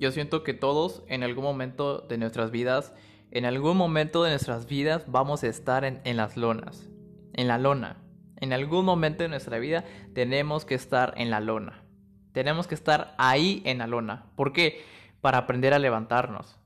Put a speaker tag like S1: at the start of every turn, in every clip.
S1: Yo siento que todos en algún momento de nuestras vidas, en algún momento de nuestras vidas vamos a estar en, las lonas, en la lona. En algún momento de nuestra vida tenemos que estar en la lona. Tenemos que estar ahí en la lona. ¿Por qué? Para aprender a levantarnos,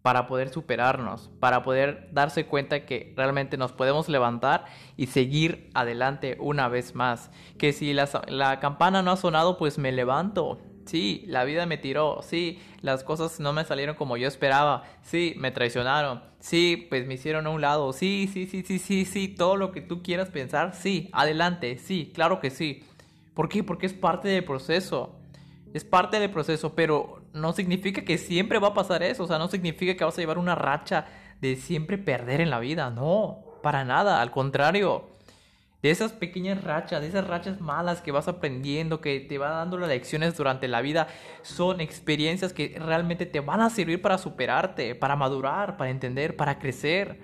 S1: para poder superarnos, para poder darse cuenta que realmente nos podemos levantar y seguir adelante una vez más. Que si la campana no ha sonado, pues me levanto, Sí, la vida me tiró. Sí, las cosas no me salieron como yo esperaba. Sí, me traicionaron. Sí, pues me hicieron a un lado. Sí, sí, sí, sí, sí, sí. Todo lo que tú quieras pensar. Sí, adelante. Sí, claro que sí. ¿Por qué? Porque es parte del proceso. Es parte del proceso, pero no significa que siempre va a pasar eso. O sea, no significa que vas a llevar una racha de siempre perder en la vida. No, para nada. Al contrario de esas pequeñas rachas, de esas rachas malas que vas aprendiendo, que te va dando las lecciones durante la vida, son experiencias que realmente te van a servir para superarte, para madurar, para entender, para crecer.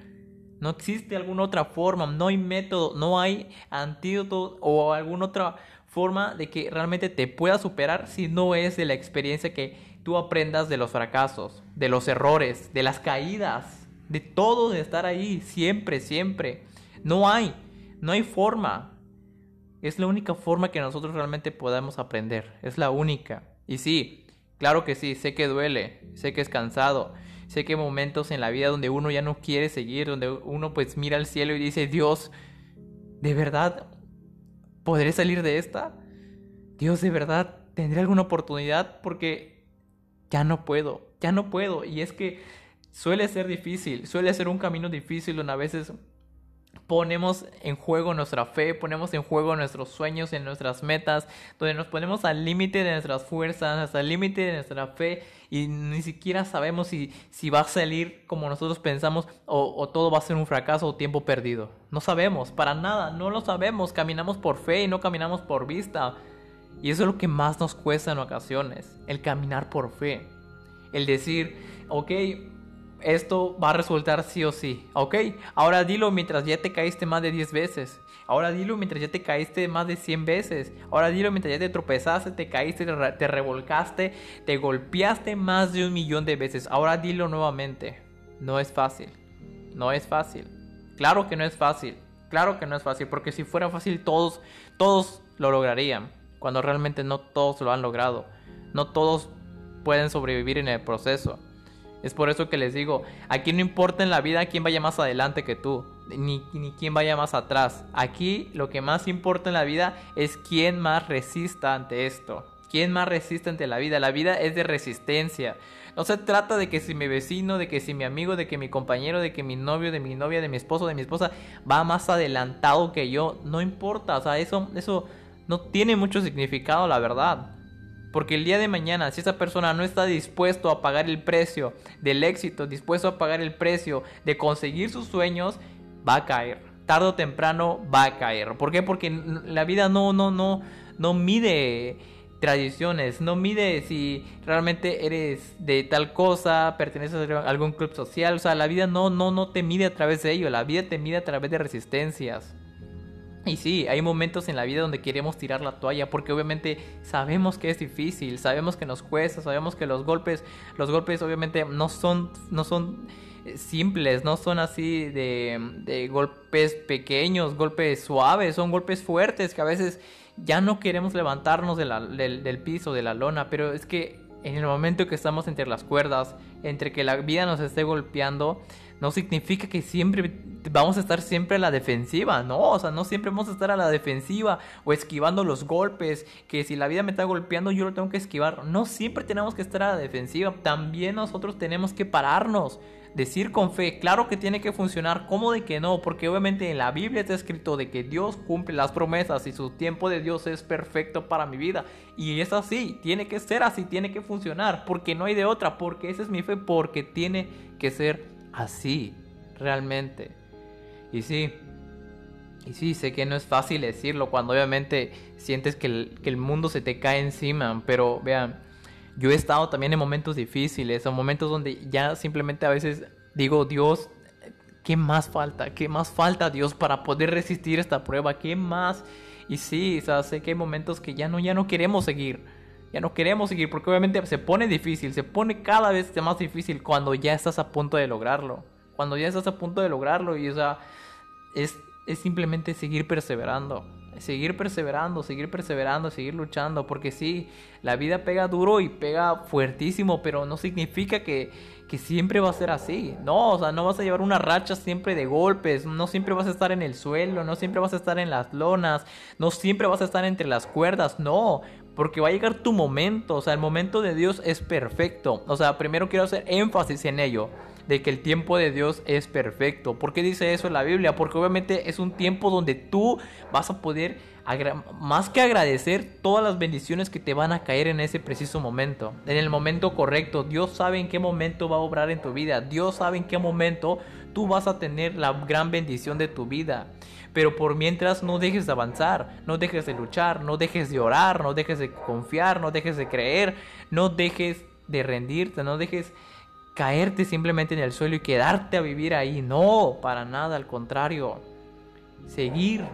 S1: No existe alguna otra forma, no hay método, no hay antídoto o alguna otra forma de que realmente te puedas superar si no es de la experiencia que tú aprendas de los fracasos, de los errores, de las caídas, de todo de estar ahí, siempre, siempre. No hay. No hay forma. Es la única forma que nosotros realmente podamos aprender. Es la única. Y sí, claro que sí, sé que duele, sé que es cansado, sé que hay momentos en la vida donde uno ya no quiere seguir, donde uno pues mira al cielo y dice, Dios, ¿de verdad podré salir de esta? Dios, ¿de verdad tendré alguna oportunidad? Porque ya no puedo, ya no puedo. Y es que suele ser difícil, suele ser un camino difícil donde a veces ponemos en juego nuestra fe, ponemos en juego nuestros sueños, en nuestras metas, donde nos ponemos al límite de nuestras fuerzas, el límite de nuestra fe y ni siquiera sabemos si, si va a salir como nosotros pensamos o, o, todo va a ser un fracaso o tiempo perdido. No sabemos, para nada, no lo sabemos, caminamos por fe y no caminamos por vista. Y eso es lo que más nos cuesta en ocasiones, el caminar por fe. El decir, ok, esto va a resultar sí o sí, ¿ok? Ahora dilo mientras ya te caíste más de 10 veces. Ahora dilo mientras ya te caíste más de 100 veces. Ahora dilo mientras ya te tropezaste, te caíste, te revolcaste, te golpeaste más de un millón de veces. Ahora dilo nuevamente. No es fácil. No es fácil. Claro que no es fácil. Claro que no es fácil. Porque si fuera fácil todos, todos lo lograrían. Cuando realmente no todos lo han logrado. No todos pueden sobrevivir en el proceso. Es por eso que les digo, aquí no importa en la vida quién vaya más adelante que tú, ni, ni quién vaya más atrás. Aquí lo que más importa en la vida es quién más resista ante esto. ¿Quién más resiste ante la vida? La vida es de resistencia. No se trata de que si mi vecino, de que si mi amigo, de que mi compañero, de que mi novio, de mi novia, de mi esposo, de mi esposa va más adelantado que yo. No importa, o sea, eso, eso no tiene mucho significado, la verdad. Porque el día de mañana, si esa persona no está dispuesto a pagar el precio del éxito, dispuesto a pagar el precio de conseguir sus sueños, va a caer. Tarde o temprano va a caer. ¿Por qué? Porque la vida no, no, no, no mide tradiciones, no mide si realmente eres de tal cosa, perteneces a algún club social, o sea, la vida no, no, no te mide a través de ello, la vida te mide a través de resistencias. Y sí, hay momentos en la vida donde queremos tirar la toalla porque obviamente sabemos que es difícil, sabemos que nos cuesta, sabemos que los golpes, los golpes obviamente no son, no son eh, simples, no son así de, de golpes pequeños, golpes suaves, son golpes fuertes que a veces ya no queremos levantarnos del, del piso, de la lona, pero es que en el momento que estamos entre las cuerdas, entre que la vida nos esté golpeando, no significa que siempre vamos a estar siempre a la defensiva, no, o sea, no siempre vamos a estar a la defensiva o esquivando los golpes, que si la vida me está golpeando yo lo tengo que esquivar, no siempre tenemos que estar a la defensiva, también nosotros tenemos que pararnos, decir con fe, claro que tiene que funcionar, ¿cómo de que no? Porque obviamente en la Biblia está escrito de que Dios cumple las promesas y su tiempo de Dios es perfecto para mi vida. Y es así, tiene que ser así, tiene que funcionar, porque no hay de otra, porque esa es mi fe, porque tiene que ser así, realmente. Y sí, y sí, sé que no es fácil decirlo cuando obviamente sientes que el, que el mundo se te cae encima, pero vean, yo he estado también en momentos difíciles, en momentos donde ya simplemente a veces digo, Dios, ¿qué más falta? ¿Qué más falta, Dios, para poder resistir esta prueba? ¿Qué más? Y sí, o sea, sé que hay momentos que ya no, ya no queremos seguir. Ya no queremos seguir porque obviamente se pone difícil, se pone cada vez más difícil cuando ya estás a punto de lograrlo. Cuando ya estás a punto de lograrlo y o sea, es, es simplemente seguir perseverando seguir perseverando, seguir perseverando, seguir luchando, porque sí, la vida pega duro y pega fuertísimo, pero no significa que, que, siempre va a ser así, no, o sea, no vas a llevar una racha siempre de golpes, no siempre vas a estar en el suelo, no siempre vas a estar en las lonas, no siempre vas a estar entre las cuerdas, no, porque va a llegar tu momento, o sea, el momento de Dios es perfecto, o sea, primero quiero hacer énfasis en ello de que el tiempo de Dios es perfecto. ¿Por qué dice eso en la Biblia? Porque obviamente es un tiempo donde tú vas a poder, más que agradecer todas las bendiciones que te van a caer en ese preciso momento, en el momento correcto. Dios sabe en qué momento va a obrar en tu vida. Dios sabe en qué momento tú vas a tener la gran bendición de tu vida. Pero por mientras no dejes de avanzar, no dejes de luchar, no dejes de orar, no dejes de confiar, no dejes de creer, no dejes de rendirte, no dejes caerte simplemente en el suelo y quedarte a vivir ahí. No, para nada, al contrario. Seguir,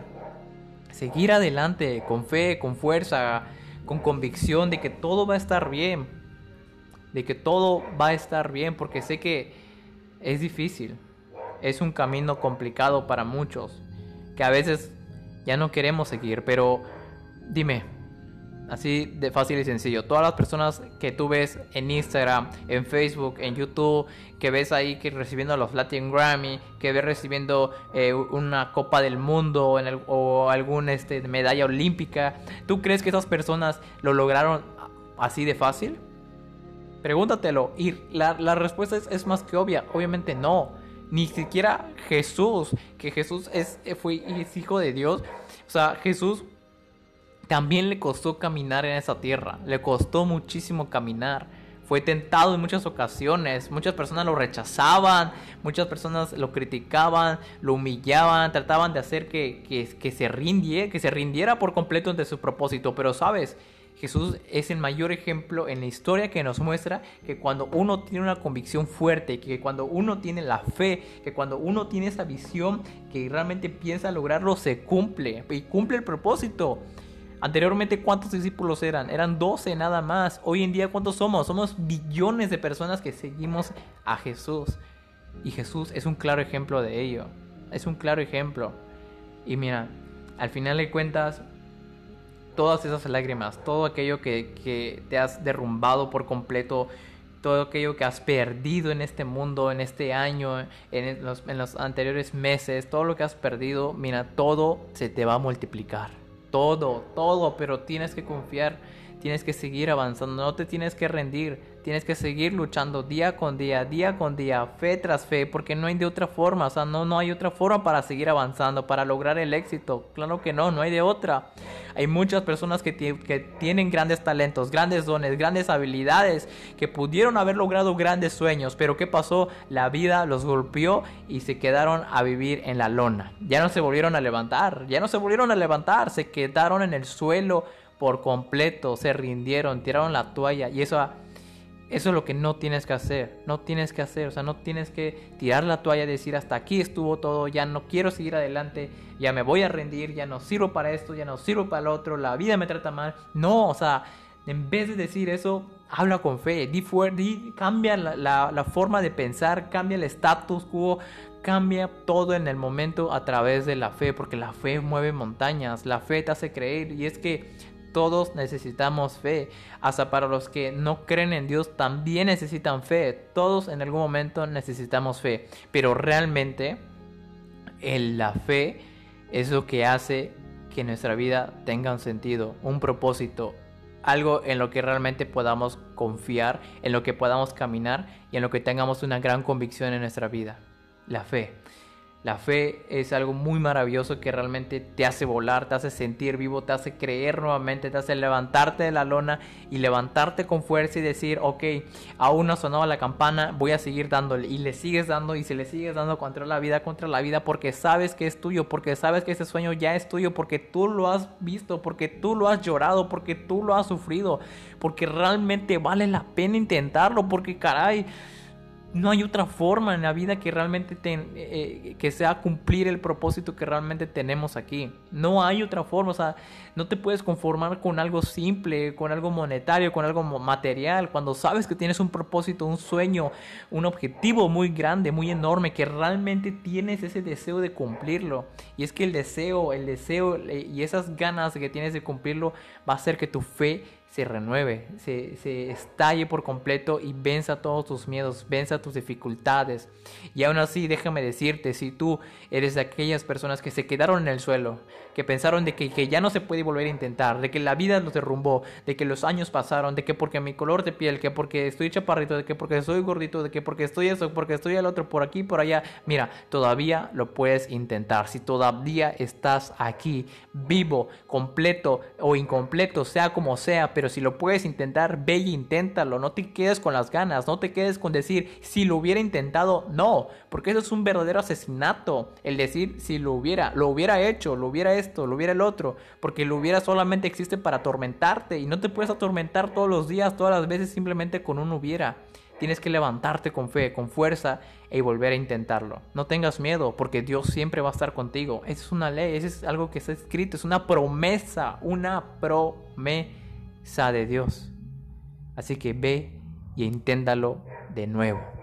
S1: seguir adelante con fe, con fuerza, con convicción de que todo va a estar bien. De que todo va a estar bien, porque sé que es difícil. Es un camino complicado para muchos, que a veces ya no queremos seguir, pero dime, Así de fácil y sencillo. Todas las personas que tú ves en Instagram, en Facebook, en YouTube, que ves ahí que recibiendo los Latin Grammy, que ves recibiendo eh, una Copa del Mundo o alguna este, medalla olímpica, ¿tú crees que esas personas lo lograron así de fácil? Pregúntatelo. Y la, respuesta es, más que obvia. Obviamente no. Ni siquiera Jesús, que Jesús es, fue, es hijo de Dios. O sea, Jesús también le costó caminar en esa tierra, le costó muchísimo caminar. Fue tentado en muchas ocasiones, muchas personas lo rechazaban, muchas personas lo criticaban, lo humillaban, trataban de hacer que, que, se rindiera, que se rindiera por completo ante su propósito. Pero sabes, Jesús es el mayor ejemplo en la historia que nos muestra que cuando uno tiene una convicción fuerte, que cuando uno tiene la fe, que cuando uno tiene esa visión que realmente piensa lograrlo, se cumple y cumple el propósito. Anteriormente, ¿cuántos discípulos eran? Eran 12 nada más. Hoy en día, ¿cuántos somos? Somos billones de personas que seguimos a Jesús. Y Jesús es un claro ejemplo de ello. Es un claro ejemplo. Y mira, al final de cuentas, todas esas lágrimas, todo aquello que, te has derrumbado por completo, todo aquello que has perdido en este mundo, en este año, en los, en los anteriores meses, todo lo que has perdido, mira, todo se te va a multiplicar todo, todo, pero tienes que confiar, tienes que seguir avanzando, no te tienes que rendir, tienes que seguir luchando día con día, día con día, fe tras fe, porque no hay de otra forma, o sea, no, no hay otra forma para seguir avanzando, para lograr el éxito, claro que no, no hay de otra. Hay muchas personas que, tienen grandes talentos, grandes dones, grandes habilidades, que pudieron haber logrado grandes sueños, pero ¿qué pasó? La vida los golpeó y se quedaron a vivir en la lona. Ya no se volvieron a levantar, ya no se volvieron a levantar, se quedaron en el suelo por completo, se rindieron, tiraron la toalla y eso eso es lo que no tienes que hacer, no tienes que hacer, o sea, no tienes que tirar la toalla y decir hasta aquí estuvo todo, ya no quiero seguir adelante, ya me voy a rendir, ya no sirvo para esto, ya no sirvo para lo otro, la vida me trata mal. No, o sea, en vez de decir eso, habla con fe, di, di cambia la, la forma de pensar, cambia el status quo, cambia todo en el momento a través de la fe, porque la fe mueve montañas, la fe te hace creer y es que todos necesitamos fe. Hasta para los que no creen en Dios también necesitan fe. Todos en algún momento necesitamos fe. Pero realmente la fe es lo que hace que nuestra vida tenga un sentido, un propósito, algo en lo que realmente podamos confiar, en lo que podamos caminar y en lo que tengamos una gran convicción en nuestra vida. La fe. La fe es algo muy maravilloso que realmente te hace volar, te hace sentir vivo, te hace creer nuevamente, te hace levantarte de la lona y levantarte con fuerza y decir, ok, aún no sonaba la campana, voy a seguir dándole. Y le sigues dando y se le sigues dando contra la vida, contra la vida, porque sabes que es tuyo, porque sabes que ese sueño ya es tuyo, porque tú lo has visto, porque tú lo has llorado, porque tú lo has sufrido, porque realmente vale la pena intentarlo, porque caray no hay otra forma en la vida que realmente eh, que sea cumplir el propósito que realmente tenemos aquí. No hay otra forma, o sea, no te puedes conformar con algo simple, con algo monetario, con algo material, cuando sabes que tienes un propósito, un sueño, un objetivo muy grande, muy enorme, que realmente tienes ese deseo de cumplirlo. Y es que el deseo, el deseo eh, y esas ganas que tienes de cumplirlo va a hacer que tu fe se renueve, se, se, estalle por completo y venza todos tus miedos, venza tus dificultades. Y aún así, déjame decirte, si tú eres de aquellas personas que se quedaron en el suelo, que pensaron de que, que, ya no se puede volver a intentar, de que la vida los derrumbó, de que los años pasaron, de que porque mi color de piel, que porque estoy chaparrito, de que porque soy gordito, de que porque estoy eso, porque estoy el otro, por aquí, por allá, mira, todavía lo puedes intentar. Si todavía estás aquí, vivo, completo o incompleto, sea como sea, pero si lo puedes intentar, ve y inténtalo. No te quedes con las ganas, no te quedes con decir si lo hubiera intentado, no, porque eso es un verdadero asesinato. El decir si lo hubiera, lo hubiera hecho, lo hubiera esto, lo hubiera el otro, porque lo hubiera solamente existe para atormentarte y no te puedes atormentar todos los días, todas las veces simplemente con un hubiera. Tienes que levantarte con fe, con fuerza y volver a intentarlo. No tengas miedo porque Dios siempre va a estar contigo. Esa es una ley, eso es algo que está escrito, es una promesa, una promesa de Dios. Así que ve y inténtalo de nuevo.